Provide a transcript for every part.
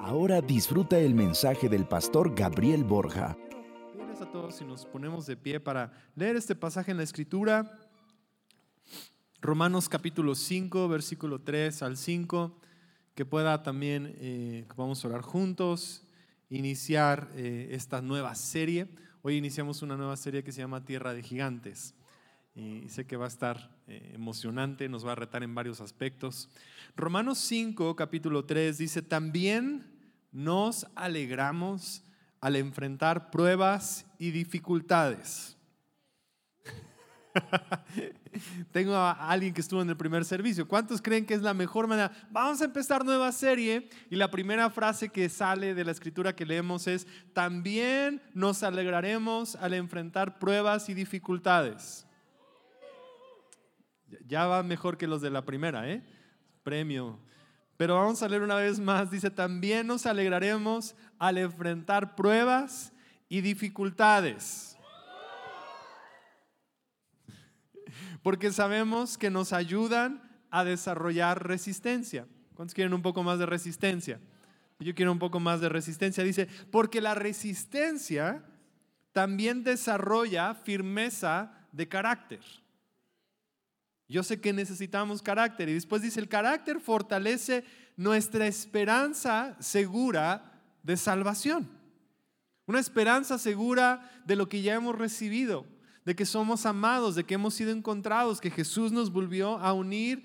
Ahora disfruta el mensaje del pastor Gabriel Borja. Bienvenidos a todos y nos ponemos de pie para leer este pasaje en la Escritura. Romanos capítulo 5, versículo 3 al 5, que pueda también, eh, vamos a orar juntos, iniciar eh, esta nueva serie. Hoy iniciamos una nueva serie que se llama Tierra de Gigantes. Y sé que va a estar eh, emocionante, nos va a retar en varios aspectos. Romanos 5, capítulo 3 dice, también nos alegramos al enfrentar pruebas y dificultades. Tengo a alguien que estuvo en el primer servicio. ¿Cuántos creen que es la mejor manera? Vamos a empezar nueva serie y la primera frase que sale de la escritura que leemos es, también nos alegraremos al enfrentar pruebas y dificultades. Ya va mejor que los de la primera, ¿eh? Premio. Pero vamos a leer una vez más. Dice, también nos alegraremos al enfrentar pruebas y dificultades. Porque sabemos que nos ayudan a desarrollar resistencia. ¿Cuántos quieren un poco más de resistencia? Yo quiero un poco más de resistencia. Dice, porque la resistencia también desarrolla firmeza de carácter. Yo sé que necesitamos carácter. Y después dice, el carácter fortalece nuestra esperanza segura de salvación. Una esperanza segura de lo que ya hemos recibido, de que somos amados, de que hemos sido encontrados, que Jesús nos volvió a unir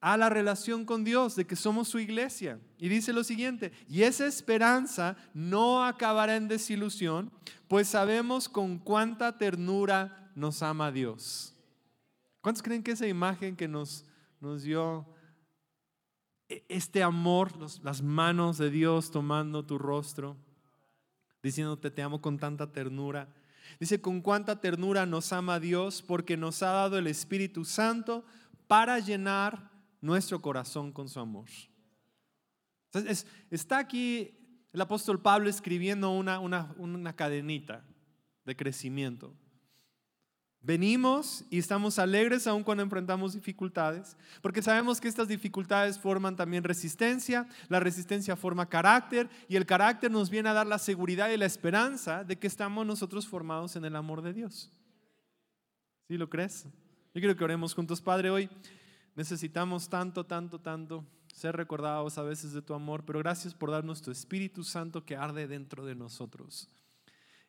a la relación con Dios, de que somos su iglesia. Y dice lo siguiente, y esa esperanza no acabará en desilusión, pues sabemos con cuánta ternura nos ama Dios. ¿Cuántos creen que esa imagen que nos, nos dio e, este amor, las manos de Dios tomando tu rostro, diciéndote te amo con tanta ternura? Dice, con cuánta ternura nos ama Dios porque nos ha dado el Espíritu Santo para llenar nuestro corazón con su amor. Entonces, está aquí el apóstol Pablo escribiendo una, una, una cadenita de crecimiento. Venimos y estamos alegres aún cuando enfrentamos dificultades, porque sabemos que estas dificultades forman también resistencia, la resistencia forma carácter y el carácter nos viene a dar la seguridad y la esperanza de que estamos nosotros formados en el amor de Dios. ¿Sí lo crees? Yo quiero que oremos juntos, Padre, hoy necesitamos tanto, tanto, tanto ser recordados a veces de tu amor, pero gracias por darnos tu Espíritu Santo que arde dentro de nosotros.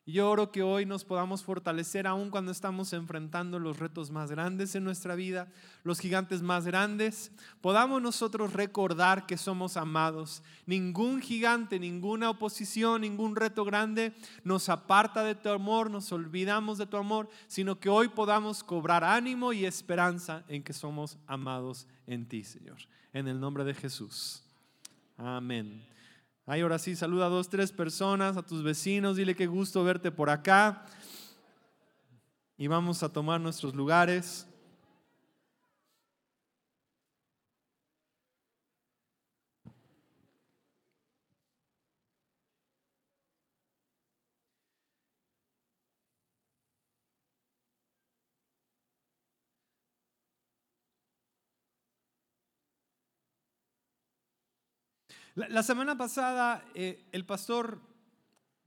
Y oro que hoy nos podamos fortalecer aún cuando estamos enfrentando los retos más grandes en nuestra vida, los gigantes más grandes. Podamos nosotros recordar que somos amados. Ningún gigante, ninguna oposición, ningún reto grande nos aparta de tu amor, nos olvidamos de tu amor, sino que hoy podamos cobrar ánimo y esperanza en que somos amados en ti, Señor. En el nombre de Jesús. Amén. Ahí ahora sí, saluda a dos, tres personas, a tus vecinos, dile qué gusto verte por acá. Y vamos a tomar nuestros lugares. La, semana pasada, eh, el pastor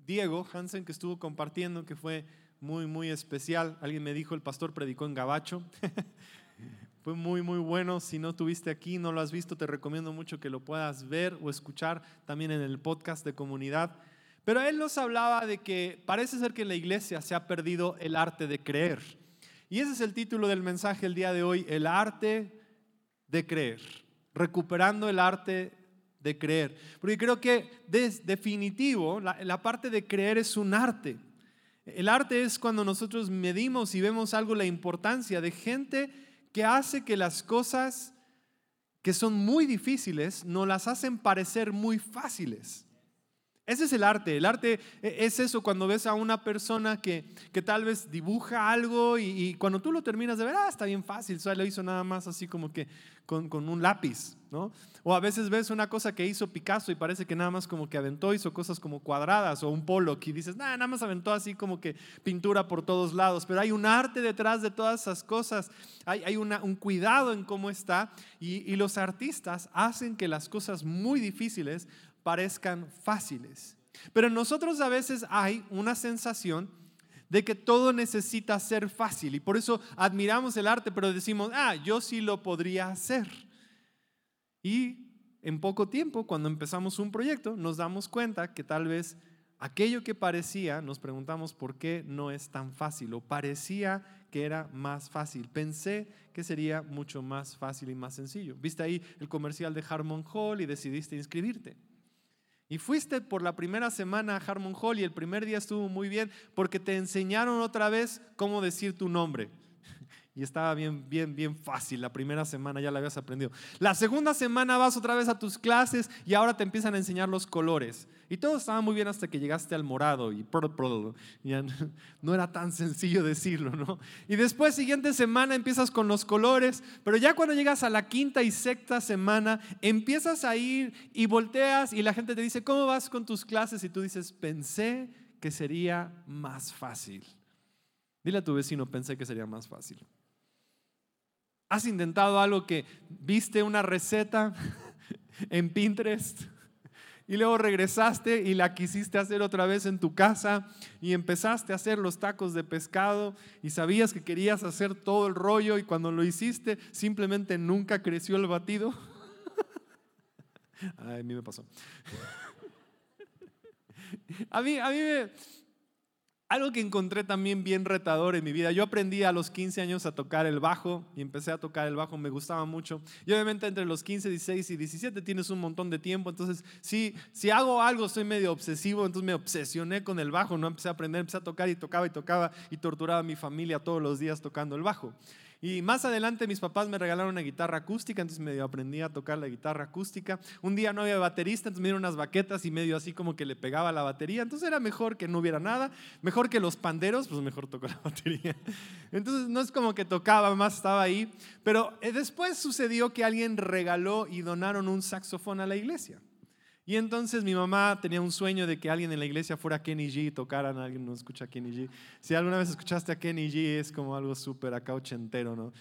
Diego Hansen, que estuvo compartiendo, que fue muy, muy especial, alguien me dijo, el pastor predicó en Gabacho. fue muy, muy bueno. Si no tuviste aquí, no lo has visto, te recomiendo mucho que lo puedas ver o escuchar también en el podcast de comunidad. Pero él nos hablaba de que parece ser que en la iglesia se ha perdido el arte de creer. Y ese es el título del mensaje el día de hoy, el arte de creer, recuperando el arte de creer. Porque creo que es definitivo, la, parte de creer es un arte. El arte es cuando nosotros medimos y vemos algo la importancia de gente que hace que las cosas que son muy difíciles no las hacen parecer muy fáciles. Ese es el arte. El arte e, es eso cuando ves a una persona que, que tal vez dibuja algo y, cuando tú lo terminas de ver, ah, está bien fácil, solo lo hizo nada más así como que con, con, un lápiz, O a veces ves una cosa que hizo Picasso y parece que nada más como que aventó, hizo cosas como cuadradas o un polo que dices, nah, nada más aventó así como que pintura por todos lados, pero hay un arte detrás de todas esas cosas, hay, hay un cuidado en cómo está y, y los artistas hacen que las cosas muy difíciles parezcan fáciles. Pero nosotros a veces hay una sensación de que todo necesita ser fácil y por eso admiramos el arte, pero decimos, ah, yo sí lo podría hacer. Y en poco tiempo, cuando empezamos un proyecto, nos damos cuenta que tal vez aquello que parecía, nos preguntamos por qué no es tan fácil o parecía que era más fácil. Pensé que sería mucho más fácil y más sencillo. Viste ahí el comercial de Harmon Hall y decidiste inscribirte. Y fuiste por la primera semana a Harmon Hall y el primer día estuvo muy bien porque te enseñaron otra vez cómo decir tu nombre y estaba bien, bien, bien fácil. La primera semana ya la habías aprendido. La segunda semana vas otra vez a tus clases y ahora te empiezan a enseñar los colores. Y todo estaba muy bien hasta que llegaste al morado y ya no era tan sencillo decirlo, ¿no? Y después, siguiente semana, empiezas con los colores, pero ya cuando llegas a la quinta y sexta semana, empiezas a ir y volteas y la gente te dice, ¿cómo vas con tus clases? Y tú dices, pensé que sería más fácil. Dile a tu vecino, pensé que sería más fácil. ¿Has intentado algo que viste una receta en Pinterest y luego regresaste y la quisiste hacer otra vez en tu casa y empezaste a hacer los tacos de pescado y sabías que querías hacer todo el rollo y cuando lo hiciste simplemente nunca creció el batido? a mí me pasó. A mí, a mí me, algo que encontré también bien retador en mi vida, yo aprendí a los 15 años a tocar el bajo y empecé a tocar el bajo, me gustaba mucho. Y obviamente entre los 15, 16 y 17 tienes un montón de tiempo, entonces si, si hago algo soy medio obsesivo, entonces me obsesioné con el bajo, no empecé a aprender, empecé a tocar y tocaba y tocaba y torturaba a mi familia todos los días tocando el bajo. Y más adelante mis papás me regalaron una guitarra acústica, entonces medio aprendí a tocar la guitarra acústica. Un día no había baterista, entonces me dieron unas baquetas y medio así como que le pegaba la batería. Entonces era mejor que no hubiera nada, mejor que los panderos, pues mejor tocó la batería. Entonces no es como que tocaba, más estaba ahí. Pero eh, después sucedió que alguien regaló y donaron un saxofón a la iglesia. Y entonces mi mamá tenía un sueño de que alguien en la iglesia fuera Kenny G y tocaran. Alguien no escucha Kenny G. Si alguna vez escuchaste a Kenny G, es como algo súper acá ochentero, ¿no?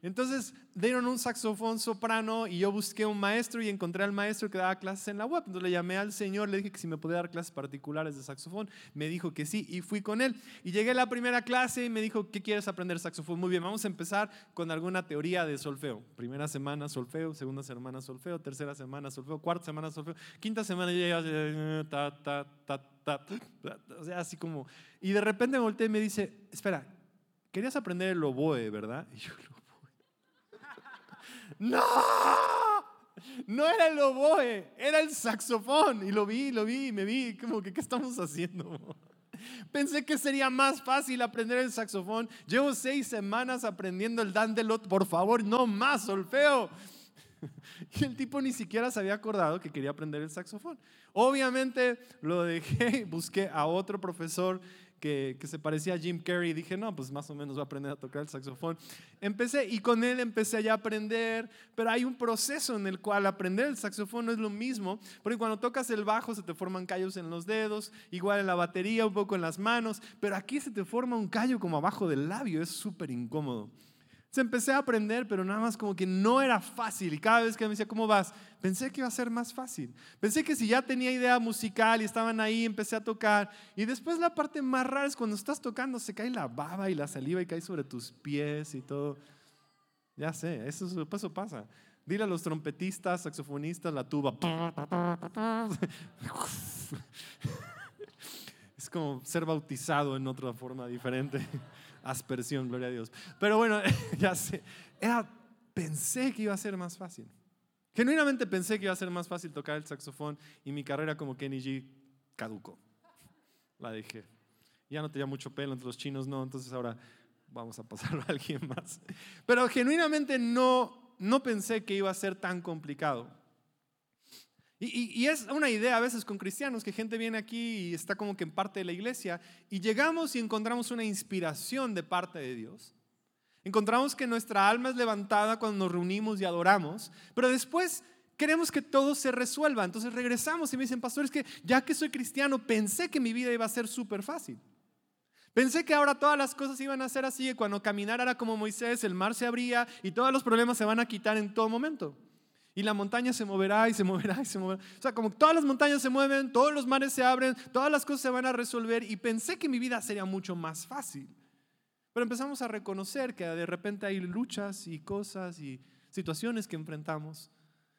Entonces dieron un saxofón soprano y yo busqué un maestro y encontré al maestro que daba clases en la web. Entonces le llamé al señor, le dije que si me podía dar clases particulares de saxofón. Me dijo que sí y fui con él. Y llegué a la primera clase y me dijo, ¿qué quieres aprender saxofón? Muy bien, vamos a empezar con alguna teoría de solfeo. Primera semana solfeo, segunda semana solfeo, tercera semana solfeo, cuarta semana solfeo, quinta semana ya ta, ta, ta, ta, o sea, así como... Y de repente volteé y me dice, espera, querías aprender el oboe, ¿verdad? Y yo, no, no era el oboe, era el saxofón. Y lo vi, lo vi, me vi, como que, ¿qué estamos haciendo? Pensé que sería más fácil aprender el saxofón. Llevo seis semanas aprendiendo el dandelot. Por favor, no más solfeo. Y el tipo ni siquiera se había acordado que quería aprender el saxofón. Obviamente lo dejé, busqué a otro profesor que, se parecía a Jim Carrey dije, no, pues más o menos voy a aprender a tocar el saxofón. Empecé y con él empecé ya a aprender, pero hay un proceso en el cual aprender el saxofón no es lo mismo, porque cuando tocas el bajo se te forman callos en los dedos, igual en la batería, un poco en las manos, pero aquí se te forma un callo como abajo del labio, es súper incómodo. Se empecé a aprender, pero nada más como que no era fácil. Y cada vez que me decía, ¿cómo vas? Pensé que iba a ser más fácil. Pensé que si ya tenía idea musical y estaban ahí, empecé a tocar. Y después la parte más rara es cuando estás tocando, se cae la baba y la saliva y cae sobre tus pies y todo. Ya sé, eso, eso pasa. Dile a los trompetistas, saxofonistas, la tuba. Es como ser bautizado en otra forma diferente aspersión, gloria a Dios. Pero bueno, ya sé, era, pensé que iba a ser más fácil. Genuinamente pensé que iba a ser más fácil tocar el saxofón y mi carrera como Kenny G caducó. La dejé. Ya no tenía mucho pelo entre los chinos, no, entonces ahora vamos a pasarlo a alguien más. Pero genuinamente no, no pensé que iba a ser tan complicado. Y, es una idea a veces con cristianos que gente viene aquí y está como que en parte de la iglesia y llegamos y encontramos una inspiración de parte de Dios. Encontramos que nuestra alma es levantada cuando nos reunimos y adoramos, pero después queremos que todo se resuelva. Entonces regresamos y me dicen, pastor, es que ya que soy cristiano, pensé que mi vida iba a ser súper fácil. Pensé que ahora todas las cosas iban a ser así, que cuando caminara era como Moisés, el mar se abría y todos los problemas se van a quitar en todo momento. Y la montaña se moverá y se moverá y se moverá. O sea, como todas las montañas se mueven, todos los mares se abren, todas las cosas se van a resolver. Y pensé que mi vida sería mucho más fácil. Pero empezamos a reconocer que de repente hay luchas y cosas y situaciones que enfrentamos.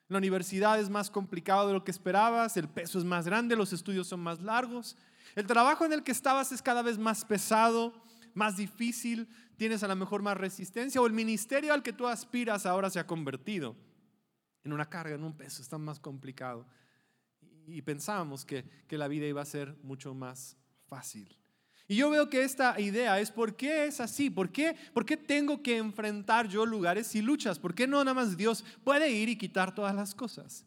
La universidad es más complicado de lo que esperabas, el peso es más grande, los estudios son más largos, el trabajo en el que estabas es cada vez más pesado, más difícil, tienes a lo mejor más resistencia o el ministerio al que tú aspiras ahora se ha convertido en una carga, en un peso, está más complicado. Y pensábamos que, que la vida iba a ser mucho más fácil. Y yo veo que esta idea es por qué es así, por qué, por qué tengo que enfrentar yo lugares y luchas, por qué no nada más Dios puede ir y quitar todas las cosas.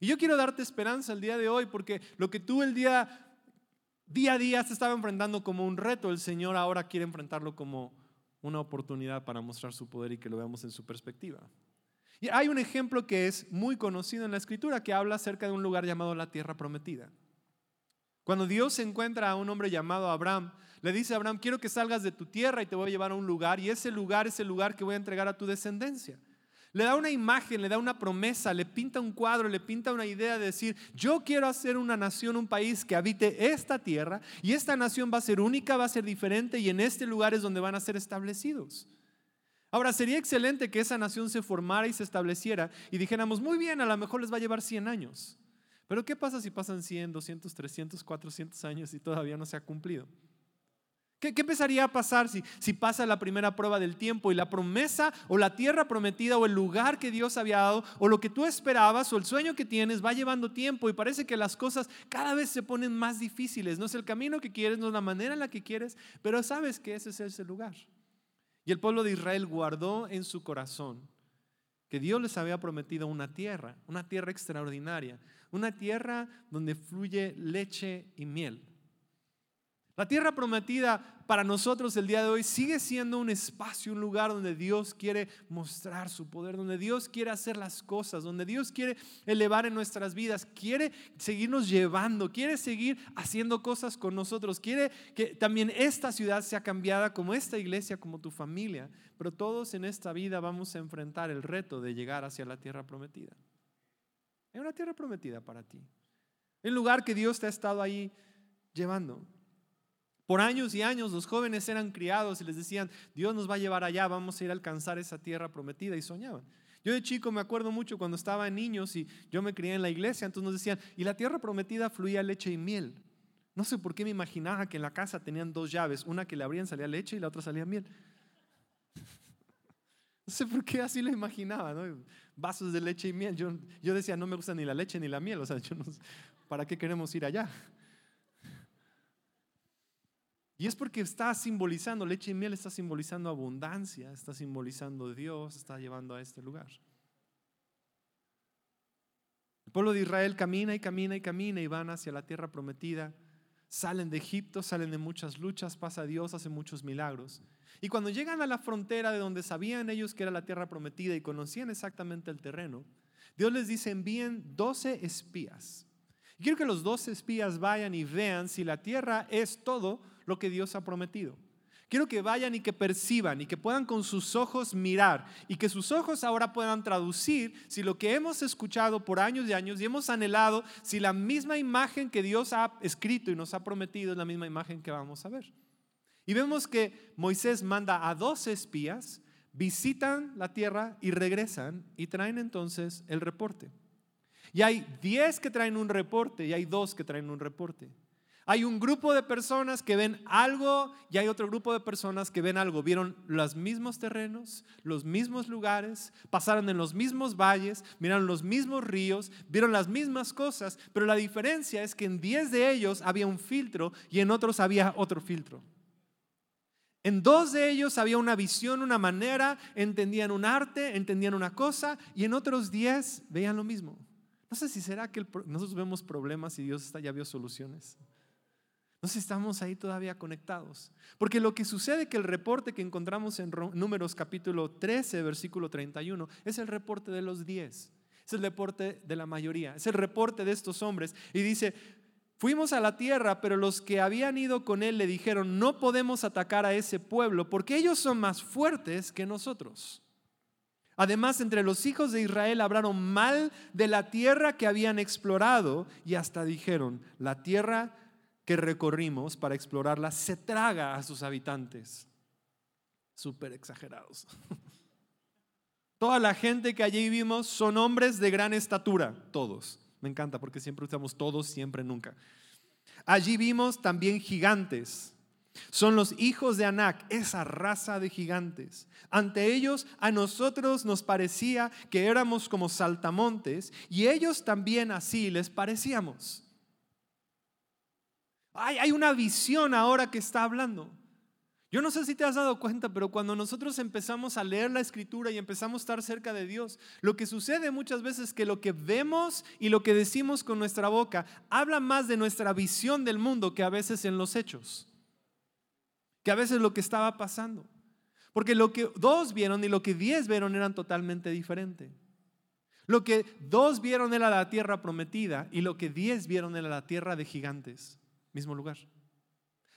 Y yo quiero darte esperanza el día de hoy porque lo que tú el día día a día se estaba enfrentando como un reto, el Señor ahora quiere enfrentarlo como una oportunidad para mostrar su poder y que lo veamos en su perspectiva. Y hay un ejemplo que es muy conocido en la escritura que habla acerca de un lugar llamado la tierra prometida. Cuando Dios encuentra a un hombre llamado Abraham, le dice a Abraham, quiero que salgas de tu tierra y te voy a llevar a un lugar y ese lugar es el lugar que voy a entregar a tu descendencia. Le da una imagen, le da una promesa, le pinta un cuadro, le pinta una idea de decir, yo quiero hacer una nación, un país que habite esta tierra y esta nación va a ser única, va a ser diferente y en este lugar es donde van a ser establecidos. Ahora, sería excelente que esa nación se formara y se estableciera y dijéramos, muy bien, a lo mejor les va a llevar 100 años. Pero ¿qué pasa si pasan 100, 200, 300, 400 años y todavía no se ha cumplido? ¿Qué, empezaría a pasar si, si pasa la primera prueba del tiempo y la promesa o la tierra prometida o el lugar que Dios había dado o lo que tú esperabas o el sueño que tienes va llevando tiempo y parece que las cosas cada vez se ponen más difíciles? No es el camino que quieres, no es la manera en la que quieres, pero sabes que ese es ese lugar. Y el pueblo de Israel guardó en su corazón que Dios les había prometido una tierra, una tierra extraordinaria, una tierra donde fluye leche y miel. La tierra prometida para nosotros el día de hoy sigue siendo un espacio, un lugar donde Dios quiere mostrar su poder, donde Dios quiere hacer las cosas, donde Dios quiere elevar en nuestras vidas, quiere seguirnos llevando, quiere seguir haciendo cosas con nosotros, quiere que también esta ciudad sea cambiada como esta iglesia, como tu familia. Pero todos en esta vida vamos a enfrentar el reto de llegar hacia la tierra prometida. Hay una tierra prometida para ti. El lugar que Dios te ha estado ahí llevando. Por años y años los jóvenes eran criados y les decían, Dios nos va a llevar allá, vamos a ir a alcanzar esa tierra prometida y soñaban. Yo de chico me acuerdo mucho cuando estaba en niños y yo me crié en la iglesia, entonces nos decían, y la tierra prometida fluía leche y miel. No sé por qué me imaginaba que en la casa tenían dos llaves, una que le abrían salía leche y la otra salía miel. No sé por qué así lo imaginaba. Vasos de leche y miel. Yo, yo decía, no me gusta ni la leche ni la miel, o sea, yo no, ¿para qué queremos ir allá? Y es porque está simbolizando, leche y miel está simbolizando abundancia, está simbolizando Dios, está llevando a este lugar. El pueblo de Israel camina y camina y camina y van hacia la tierra prometida. Salen de Egipto, salen de muchas luchas, pasa Dios, hace muchos milagros. Y cuando llegan a la frontera de donde sabían ellos que era la tierra prometida y conocían exactamente el terreno, Dios les dice, envíen 12 espías. Quiero que los 12 espías vayan y vean si la tierra es todo lo que Dios ha prometido. Quiero que vayan y que perciban y que puedan con sus ojos mirar y que sus ojos ahora puedan traducir si lo que hemos escuchado por años y años y hemos anhelado, si la misma imagen que Dios ha escrito y nos ha prometido es la misma imagen que vamos a ver. Y vemos que Moisés manda a dos espías, visitan la tierra y regresan y traen entonces el reporte. Y hay diez que traen un reporte y hay dos que traen un reporte. Hay un grupo de personas que ven algo y hay otro grupo de personas que ven algo. Vieron los mismos terrenos, los mismos lugares, pasaron en los mismos valles, miraron los mismos ríos, vieron las mismas cosas, pero la diferencia es que en 10 de ellos había un filtro y en otros había otro filtro. En dos de ellos había una visión, una manera, entendían un arte, entendían una cosa y en otros 10 veían lo mismo. No sé si será que nosotros vemos problemas y Dios ya vio soluciones. No sé si estamos ahí todavía conectados. Porque lo que sucede que el reporte que encontramos en Números capítulo 13, versículo 31, es el reporte de los 10. Es el reporte de la mayoría. Es el reporte de estos hombres. Y dice, fuimos a la tierra, pero los que habían ido con él le dijeron, no podemos atacar a ese pueblo porque ellos son más fuertes que nosotros. Además, entre los hijos de Israel hablaron mal de la tierra que habían explorado y hasta dijeron, la tierra que recorrimos para explorarla se traga a sus habitantes. Súper exagerados. Toda la gente que allí vimos son hombres de gran estatura, todos. Me encanta porque siempre usamos todos, siempre, nunca. Allí vimos también gigantes. Son los hijos de Anac, esa raza de gigantes. Ante ellos a nosotros nos parecía que éramos como saltamontes y ellos también así les parecíamos. Hay, hay una visión ahora que está hablando. Yo no sé si te has dado cuenta, pero cuando nosotros empezamos a leer la escritura y empezamos a estar cerca de Dios, lo que sucede muchas veces es que lo que vemos y lo que decimos con nuestra boca habla más de nuestra visión del mundo que a veces en los hechos, que a veces lo que estaba pasando. Porque lo que dos vieron y lo que diez vieron eran totalmente diferentes. Lo que dos vieron era la tierra prometida y lo que diez vieron era la tierra de gigantes, mismo lugar.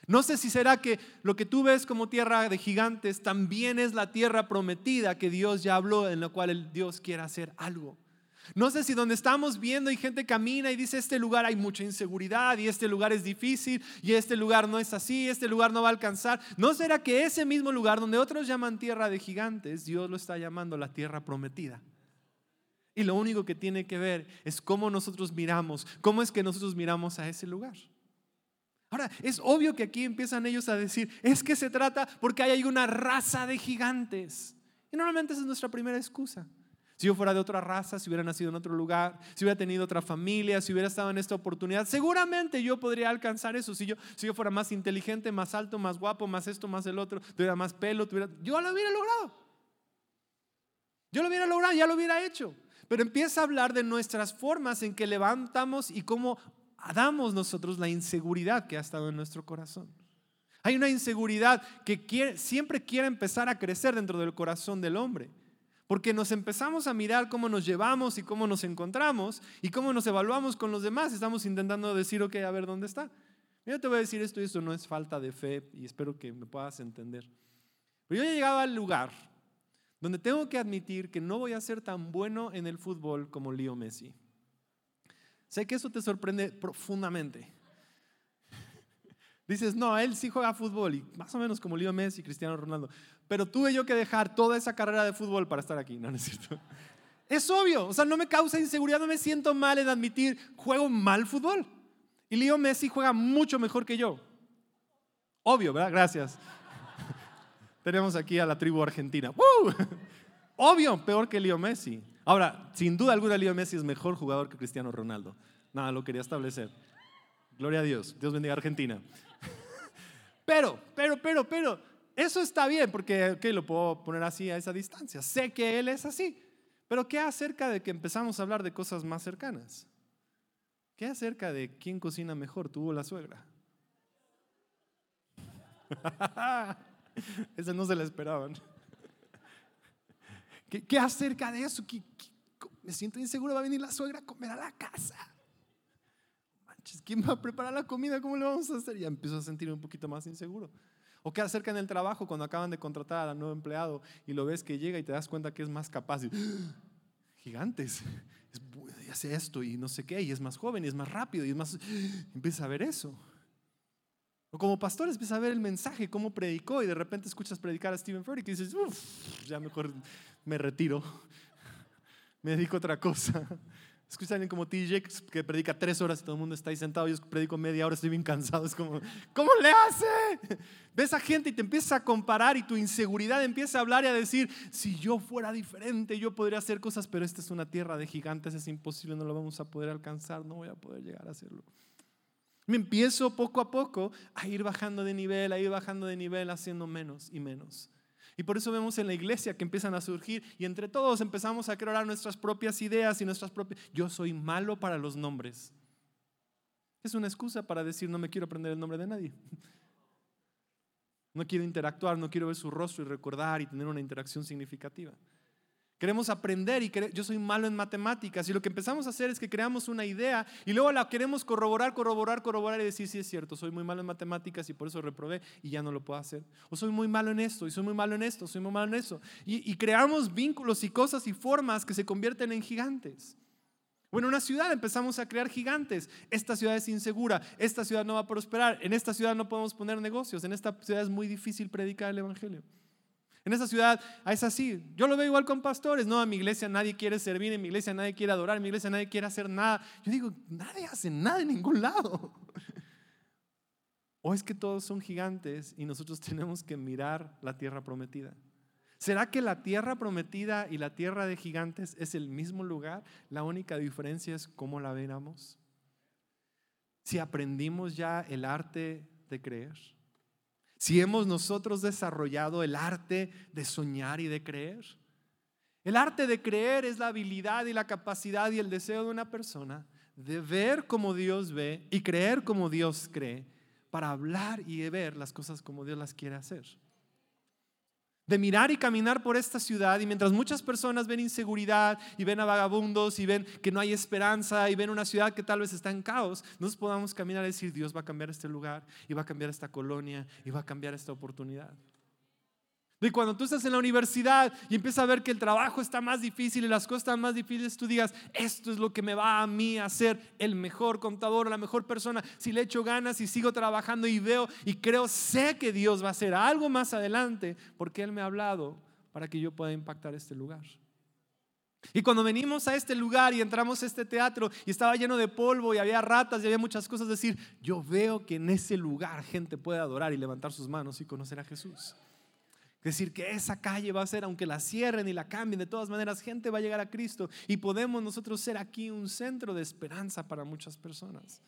No sé si será que lo que tú ves como tierra de gigantes también es la tierra prometida que Dios ya habló, en la cual el Dios quiere hacer algo. No sé si donde estamos viendo y gente camina y dice, este lugar hay mucha inseguridad y este lugar es difícil y este lugar no es así, este lugar no va a alcanzar. ¿No será que ese mismo lugar donde otros llaman tierra de gigantes, Dios lo está llamando la tierra prometida? Y lo único que tiene que ver es cómo nosotros miramos, cómo es que nosotros miramos a ese lugar. Ahora, es obvio que aquí empiezan ellos a decir, es que se trata porque hay una raza de gigantes. Y normalmente esa es nuestra primera excusa. Si yo fuera de otra raza, si hubiera nacido en otro lugar, si hubiera tenido otra familia, si hubiera estado en esta oportunidad, seguramente yo podría alcanzar eso. Si yo, si yo fuera más inteligente, más alto, más guapo, más esto, más el otro, tuviera más pelo, tuviera, yo lo hubiera logrado. Yo lo hubiera logrado, ya lo hubiera hecho. Pero empieza a hablar de nuestras formas en que levantamos y cómo damos nosotros la inseguridad que ha estado en nuestro corazón. Hay una inseguridad que siempre quiere empezar a crecer dentro del corazón del hombre. Porque nos empezamos a mirar cómo nos llevamos y cómo nos encontramos y cómo nos evaluamos con los demás. Estamos intentando decir, ok, a ver dónde está. Yo te voy a decir esto y esto no es falta de fe y espero que me puedas entender. Pero yo he llegado al lugar donde tengo que admitir que no voy a ser tan bueno en el fútbol como Leo Messi. Sé que eso te sorprende profundamente. Dices, no, él sí juega fútbol y más o menos como Leo Messi Cristiano Ronaldo. Pero tuve yo que dejar toda esa carrera de fútbol para estar aquí, no, no es cierto. Es obvio, o sea, no me causa inseguridad, no me siento mal en admitir, juego mal fútbol. Y Leo Messi juega mucho mejor que yo. Obvio, ¿verdad? Gracias. Tenemos aquí a la tribu argentina. Obvio, peor que Leo Messi. Ahora, sin duda alguna, Leo Messi es mejor jugador que Cristiano Ronaldo. Nada, lo quería establecer. Gloria a Dios. Dios bendiga a Argentina. Pero, pero, pero, pero, eso está bien porque okay, lo puedo poner así a esa distancia. Sé que Él es así. Pero ¿qué acerca de que empezamos a hablar de cosas más cercanas? ¿Qué acerca de quién cocina mejor, tú o la suegra? Ese no se la esperaban. ¿Qué, acerca de eso? me siento inseguro, va a venir la suegra a comer a la casa. Manches, ¿quién va a preparar la comida? ¿Cómo le vamos a hacer? Ya empiezo a sentirme un poquito más inseguro. ¿O qué acerca en el trabajo cuando acaban de contratar al nuevo empleado y lo ves que llega y te das cuenta que es más capaz? Y, gigantes, es, hace esto y no sé qué, y es más joven y es más rápido y es más... Empieza a ver eso. O como pastor empieza a ver el mensaje, cómo predicó y de repente escuchas predicar a Stephen Furtick y dices, uff, ya mejor me retiro, me dedico a otra cosa. Escucha alguien como TJ que predica tres horas y todo el mundo está ahí sentado. Yo predico media hora, estoy bien cansado. Es como, ¿cómo le hace? Ves a gente y te empieza a comparar y tu inseguridad empieza a hablar y a decir, si yo fuera diferente, yo podría hacer cosas, pero esta es una tierra de gigantes, es imposible, no lo vamos a poder alcanzar, no voy a poder llegar a hacerlo. Me empiezo poco a poco a ir bajando de nivel, a ir bajando de nivel, haciendo menos y menos. Y por eso vemos en la iglesia que empiezan a surgir y entre todos empezamos a crear nuestras propias ideas y nuestras propias... Yo soy malo para los nombres. Es una excusa para decir no me quiero aprender el nombre de nadie. No quiero interactuar, no quiero ver su rostro y recordar y tener una interacción significativa. Queremos aprender y yo soy malo en matemáticas y lo que empezamos a hacer es que creamos una idea y luego la queremos corroborar, corroborar, corroborar y decir, sí es cierto, soy muy malo en matemáticas y por eso reprobé y ya no lo puedo hacer. O soy muy malo en esto y soy muy malo en esto, soy muy malo en eso. Y, y creamos vínculos y cosas y formas que se convierten en gigantes. Bueno, en una ciudad empezamos a crear gigantes. Esta ciudad es insegura, esta ciudad no va a prosperar, en esta ciudad no podemos poner negocios, en esta ciudad es muy difícil predicar el Evangelio. En esa ciudad es así. Yo lo veo igual con pastores. No, en mi iglesia nadie quiere servir, en mi iglesia nadie quiere adorar, en mi iglesia nadie quiere hacer nada. Yo digo, nadie hace nada en ningún lado. O es que todos son gigantes y nosotros tenemos que mirar la tierra prometida. ¿Será que la tierra prometida y la tierra de gigantes es el mismo lugar? La única diferencia es cómo la veramos. Si aprendimos ya el arte de creer. Si hemos nosotros desarrollado el arte de soñar y de creer. El arte de creer es la habilidad y la capacidad y el deseo de una persona de ver como Dios ve y creer como Dios cree para hablar y ver las cosas como Dios las quiere hacer de mirar y caminar por esta ciudad y mientras muchas personas ven inseguridad y ven a vagabundos y ven que no hay esperanza y ven una ciudad que tal vez está en caos, nos podamos caminar y decir Dios va a cambiar este lugar y va a cambiar esta colonia y va a cambiar esta oportunidad. De cuando tú estás en la universidad y empiezas a ver que el trabajo está más difícil y las cosas están más difíciles, tú digas, esto es lo que me va a mí a ser el mejor contador, la mejor persona. Si le echo ganas y sigo trabajando y veo y creo, sé que Dios va a hacer algo más adelante porque Él me ha hablado para que yo pueda impactar este lugar. Y cuando venimos a este lugar y entramos a este teatro y estaba lleno de polvo y había ratas y había muchas cosas, decir, yo veo que en ese lugar gente puede adorar y levantar sus manos y conocer a Jesús decir que esa calle va a ser, aunque la cierren y la cambien, de todas maneras gente va a llegar a Cristo y podemos nosotros ser aquí un centro de esperanza para muchas personas.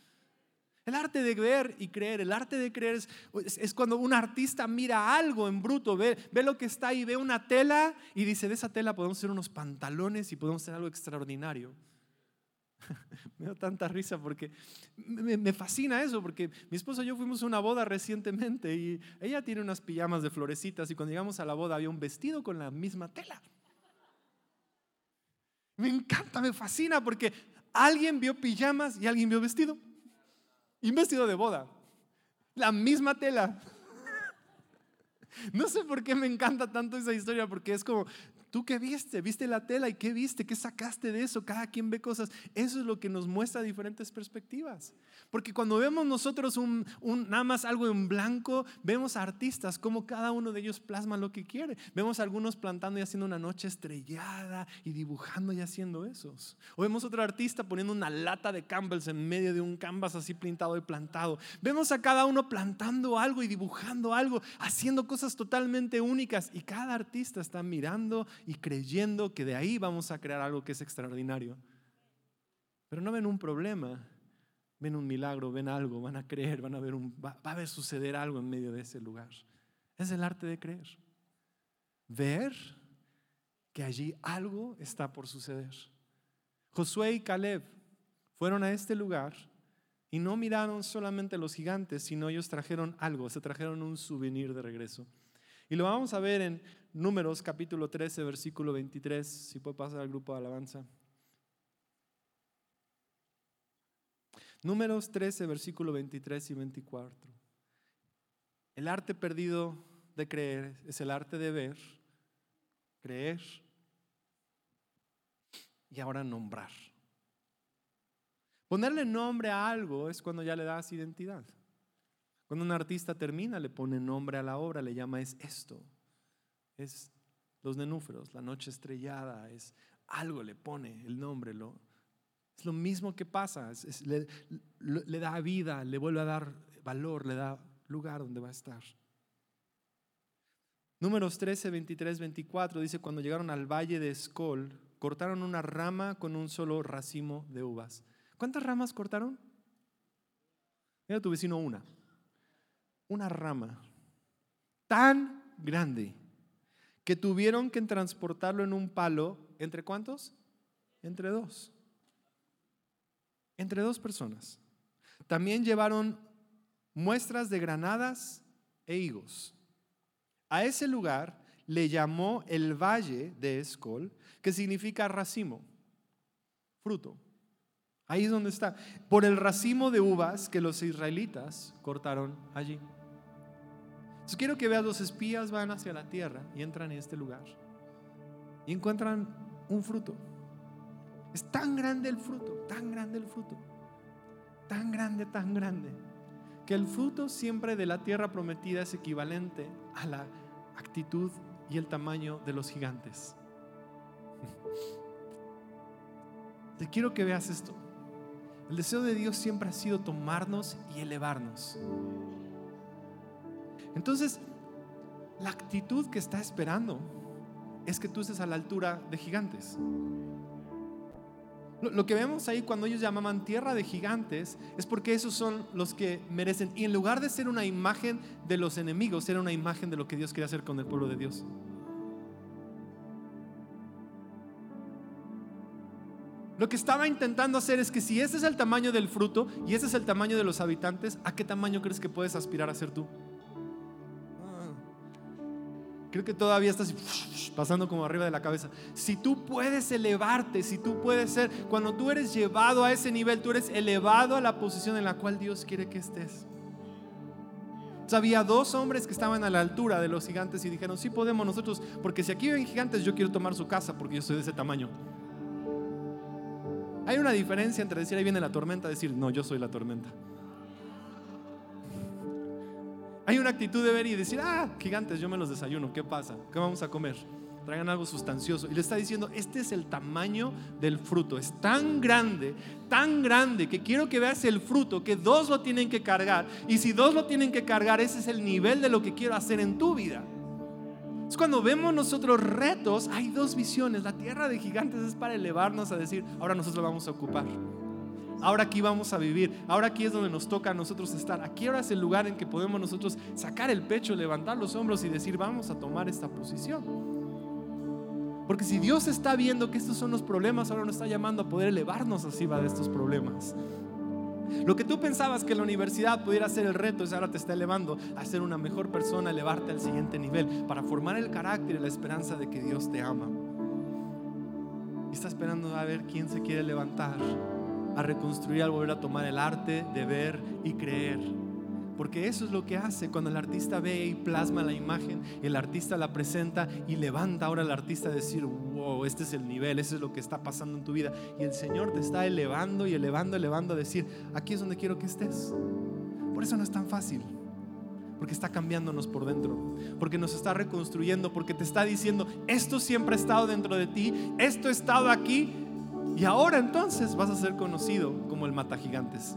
El arte de ver y creer, el arte de creer es, cuando un artista mira algo en bruto, ve, ve lo que está ahí, ve una tela y dice, de esa tela podemos hacer unos pantalones y podemos hacer algo extraordinario. me da tanta risa porque me, fascina eso, porque mi esposa y yo fuimos a una boda recientemente y ella tiene unas pijamas de florecitas y cuando llegamos a la boda había un vestido con la misma tela. Me encanta, me fascina porque alguien vio pijamas y alguien vio vestido. Y un vestido de boda. La misma tela. No sé por qué me encanta tanto esa historia, porque es como, ¿Tú qué viste? ¿Viste la tela y qué viste? ¿Qué sacaste de eso? Cada quien ve cosas. Eso es lo que nos muestra diferentes perspectivas. Porque cuando vemos nosotros un, nada más algo en blanco, vemos a artistas como cada uno de ellos plasma lo que quiere. Vemos a algunos plantando y haciendo una noche estrellada y dibujando y haciendo esos. O vemos otro artista poniendo una lata de Campbell's en medio de un canvas así pintado y plantado. Vemos a cada uno plantando algo y dibujando algo, haciendo cosas totalmente únicas. Y cada artista está mirando y creyendo que de ahí vamos a crear algo que es extraordinario. Pero no ven un problema, ven un milagro, ven algo, van a creer, van a ver un, va, a ver suceder algo en medio de ese lugar. Es el arte de creer. Ver que allí algo está por suceder. Josué y Caleb fueron a este lugar y no miraron solamente los gigantes, sino ellos trajeron algo, se trajeron un souvenir de regreso. Y lo vamos a ver en Números capítulo 13, versículo 23, si puede pasar al grupo de alabanza. Números 13, versículo 23 y 24. El arte perdido de creer es el arte de ver, creer y ahora nombrar. Ponerle nombre a algo es cuando ya le das identidad. Cuando un artista termina, le pone nombre a la obra, le llama es esto, es los nenúferos, la noche estrellada, es algo le pone el nombre, lo, es lo mismo que pasa, le, le da vida, le vuelve a dar valor, le da lugar donde va a estar. Números 13, 23, 24 dice, cuando llegaron al valle de Escol, cortaron una rama con un solo racimo de uvas. ¿Cuántas ramas cortaron? Mira tu vecino una una rama tan grande que tuvieron que transportarlo en un palo, ¿entre cuántos? Entre dos. Entre dos personas. También llevaron muestras de granadas e higos. A ese lugar le llamó el valle de Escol, que significa racimo, fruto. Ahí es donde está. Por el racimo de uvas que los israelitas cortaron allí. Entonces quiero que veas, los espías van hacia la tierra y entran en este lugar. Y encuentran un fruto. Es tan grande el fruto, tan grande el fruto. Tan grande, tan grande. Que el fruto siempre de la tierra prometida es equivalente a la actitud y el tamaño de los gigantes. Te quiero que veas esto. El deseo de Dios siempre ha sido tomarnos y elevarnos. Entonces, la actitud que está esperando es que tú estés a la altura de gigantes. Lo, que vemos ahí cuando ellos llamaban tierra de gigantes es porque esos son los que merecen. Y en lugar de ser una imagen de los enemigos, era una imagen de lo que Dios quería hacer con el pueblo de Dios. Lo que estaba intentando hacer es que si ese es el tamaño del fruto y ese es el tamaño de los habitantes, ¿a qué tamaño crees que puedes aspirar a ser tú? Creo que todavía estás pasando como arriba de la cabeza. Si tú puedes elevarte, si tú puedes ser, cuando tú eres llevado a ese nivel, tú eres elevado a la posición en la cual Dios quiere que estés. había dos hombres que estaban a la altura de los gigantes y dijeron, sí podemos nosotros, porque si aquí ven gigantes, yo quiero tomar su casa porque yo soy de ese tamaño. Hay una diferencia entre decir ahí viene la tormenta, decir no, yo soy la tormenta. Hay una actitud de ver y decir, ah, gigantes, yo me los desayuno, ¿qué pasa? ¿Qué vamos a comer? Traigan algo sustancioso. Y le está diciendo, este es el tamaño del fruto. Es tan grande, tan grande, que quiero que veas el fruto, que dos lo tienen que cargar. Y si dos lo tienen que cargar, ese es el nivel de lo que quiero hacer en tu vida. Es cuando vemos nosotros retos, hay dos visiones. La tierra de gigantes es para elevarnos a decir, ahora nosotros lo vamos a ocupar. Ahora aquí vamos a vivir. Ahora aquí es donde nos toca a nosotros estar. Aquí ahora es el lugar en que podemos nosotros sacar el pecho, levantar los hombros y decir, vamos a tomar esta posición. Porque si Dios está viendo que estos son los problemas, ahora nos está llamando a poder elevarnos va de estos problemas. Lo que tú pensabas que la universidad pudiera ser el reto, es ahora te está elevando a ser una mejor persona, elevarte al siguiente nivel, para formar el carácter y la esperanza de que Dios te ama. Y está esperando a ver quién se quiere levantar, a reconstruir, a volver a tomar el arte de ver y creer porque eso es lo que hace cuando el artista ve y plasma la imagen, el artista la presenta y levanta ahora al artista a decir, wow, este es el nivel, eso es lo que está pasando en tu vida. Y el Señor te está elevando y elevando, elevando a decir, aquí es donde quiero que estés. Por eso no es tan fácil. Porque está cambiándonos por dentro, porque nos está reconstruyendo, porque te está diciendo, esto siempre ha estado dentro de ti, esto ha estado aquí, y ahora entonces vas a ser conocido como el mata gigantes.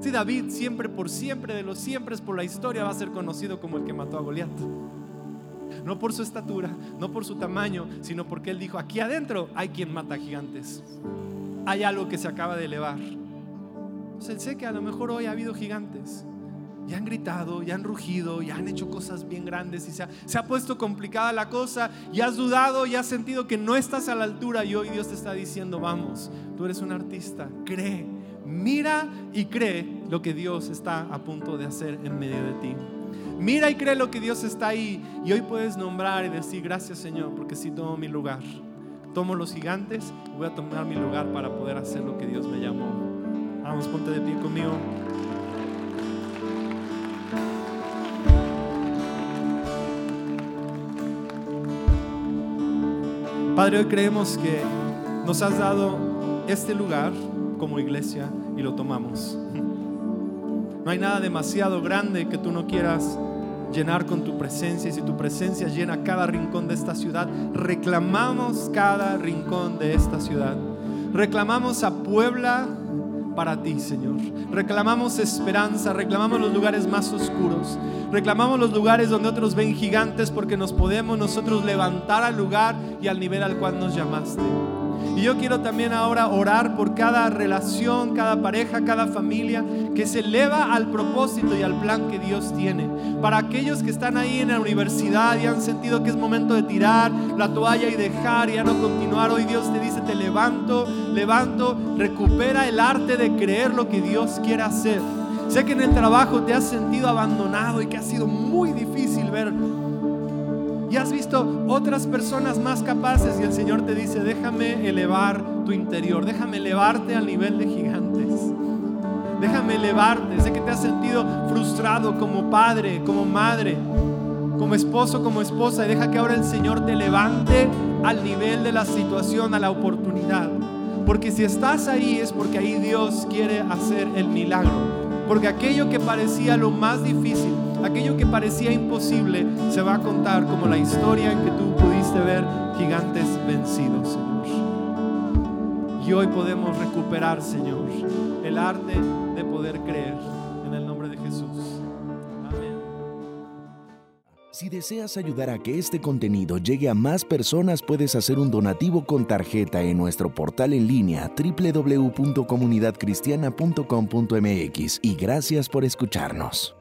Si David siempre por siempre de los siempre por la historia va a ser conocido como el que mató a Goliat. No por su estatura, no por su tamaño, sino porque él dijo, aquí adentro hay quien mata gigantes. Hay algo que se acaba de elevar. Entonces sé que a lo mejor hoy ha habido gigantes. Y han gritado, y han rugido, y han hecho cosas bien grandes, y se ha, se ha puesto complicada la cosa, y has dudado, y has sentido que no estás a la altura, y hoy Dios te está diciendo, vamos, tú eres un artista, cree, Mira y cree lo que Dios está a punto de hacer en medio de ti. Mira y cree lo que Dios está ahí. Y hoy puedes nombrar y decir, gracias Señor, porque si tomo mi lugar. Tomo los gigantes voy a tomar mi lugar para poder hacer lo que Dios me llamó. Vamos, ponte de pie conmigo. Padre, hoy creemos que nos has dado este lugar como iglesia y lo tomamos. No hay nada demasiado grande que tú no quieras llenar con tu presencia y si tu presencia llena cada rincón de esta ciudad, reclamamos cada rincón de esta ciudad. Reclamamos a Puebla para ti, Señor. Reclamamos esperanza, reclamamos los lugares más oscuros, reclamamos los lugares donde otros ven gigantes porque nos podemos nosotros levantar al lugar y al nivel al cual nos llamaste. Y yo quiero también ahora orar por cada relación, cada pareja, cada familia que se eleva al propósito y al plan que Dios tiene. Para aquellos que están ahí en la universidad y han sentido que es momento de tirar la toalla y dejar y ya no continuar, hoy Dios te dice, te levanto, levanto, recupera el arte de creer lo que Dios quiere hacer. Sé que en el trabajo te has sentido abandonado y que ha sido muy difícil ver Y has visto otras personas más capaces y el Señor te dice, déjame elevar tu interior, déjame elevarte al nivel de gigantes. Déjame elevarte. Sé que te has sentido frustrado como padre, como madre, como esposo, como esposa. Y deja que ahora el Señor te levante al nivel de la situación, a la oportunidad. Porque si estás ahí es porque ahí Dios quiere hacer el milagro. Porque aquello que parecía lo más difícil, aquello que parecía imposible, se va a contar como la historia en que tú pudiste ver gigantes vencidos, Señor. Y hoy podemos recuperar, Señor, el arte de poder creer en el nombre de Jesús. Amén. Si deseas ayudar a que este contenido llegue a más personas, puedes hacer un donativo con tarjeta en nuestro portal en línea www.comunidadcristiana.com.mx y gracias por escucharnos.